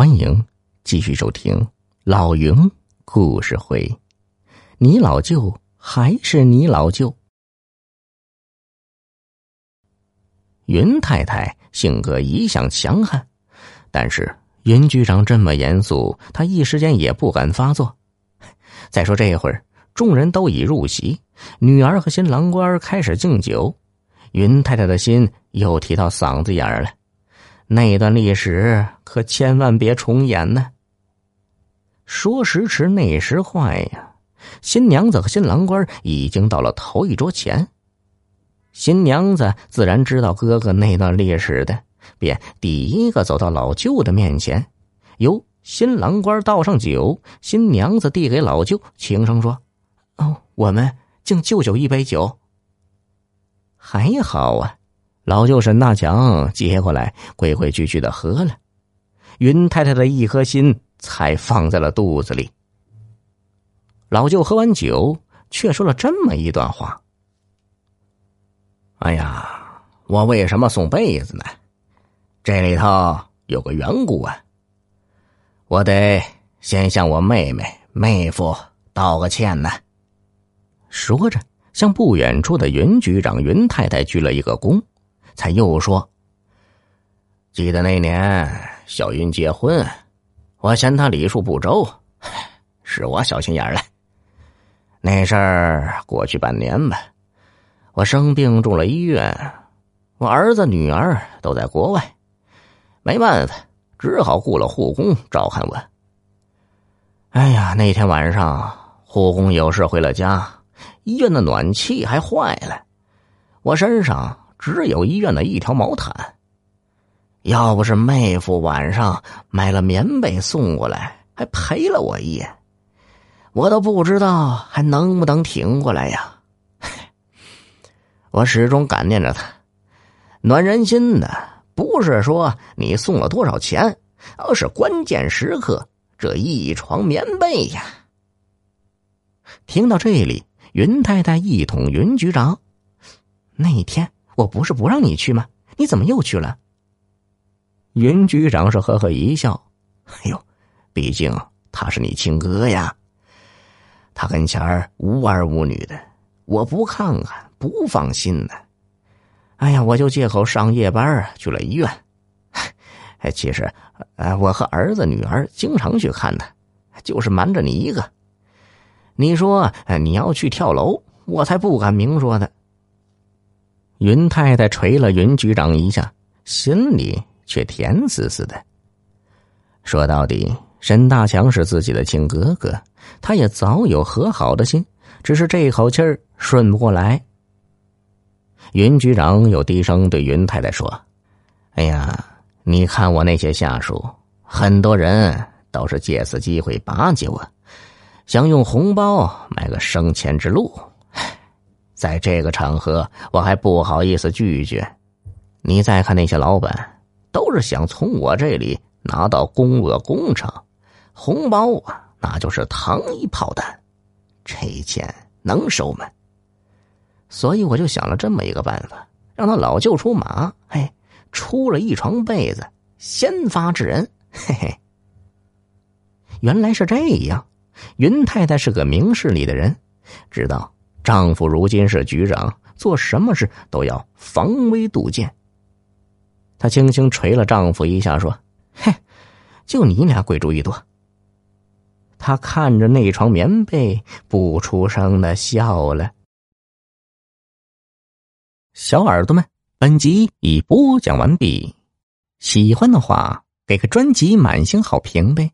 欢迎继续收听老云故事会。你老舅还是你老舅。云太太性格一向强悍，但是云局长这么严肃，他一时间也不敢发作。再说这一会儿，众人都已入席，女儿和新郎官开始敬酒，云太太的心又提到嗓子眼儿了。那段历史可千万别重演呢。说时迟，那时快呀！新娘子和新郎官已经到了头一桌前。新娘子自然知道哥哥那段历史的，便第一个走到老舅的面前，由新郎官倒上酒，新娘子递给老舅，轻声说：“哦，我们敬舅舅一杯酒。”还好啊。老舅沈大强接过来，规规矩矩的喝了。云太太的一颗心才放在了肚子里。老舅喝完酒，却说了这么一段话：“哎呀，我为什么送被子呢？这里头有个缘故啊。我得先向我妹妹、妹夫道个歉呢。”说着，向不远处的云局长、云太太鞠了一个躬。才又说：“记得那年小云结婚，我嫌他礼数不周，是我小心眼了。那事儿过去半年吧，我生病住了医院，我儿子女儿都在国外，没办法，只好雇了护工照看我。哎呀，那天晚上护工有事回了家，医院的暖气还坏了，我身上。”只有医院的一条毛毯。要不是妹夫晚上买了棉被送过来，还陪了我一夜，我都不知道还能不能挺过来呀。我始终感念着他，暖人心的不是说你送了多少钱，而是关键时刻这一床棉被呀。听到这里，云太太一统云局长，那天。我不是不让你去吗？你怎么又去了？云局长是呵呵一笑：“哎呦，毕竟他是你亲哥呀，他跟前儿无儿无女的，我不看看不放心呢。哎呀，我就借口上夜班去了医院。哎，其实，呃，我和儿子女儿经常去看他，就是瞒着你一个。你说你要去跳楼，我才不敢明说呢。”云太太捶了云局长一下，心里却甜丝丝的。说到底，沈大强是自己的亲哥哥，他也早有和好的心，只是这口气儿顺不过来。云局长又低声对云太太说：“哎呀，你看我那些下属，很多人都是借此机会巴结我，想用红包买个升迁之路。”在这个场合，我还不好意思拒绝。你再看那些老板，都是想从我这里拿到公额工程，红包啊，那就是糖衣炮弹，这钱能收吗？所以我就想了这么一个办法，让他老舅出马，嘿，出了一床被子，先发制人，嘿嘿。原来是这样，云太太是个明事理的人，知道。丈夫如今是局长，做什么事都要防微杜渐。她轻轻捶了丈夫一下，说：“嘿，就你俩鬼主意多。”她看着那床棉被，不出声的笑了。小耳朵们，本集已播讲完毕，喜欢的话给个专辑满星好评呗。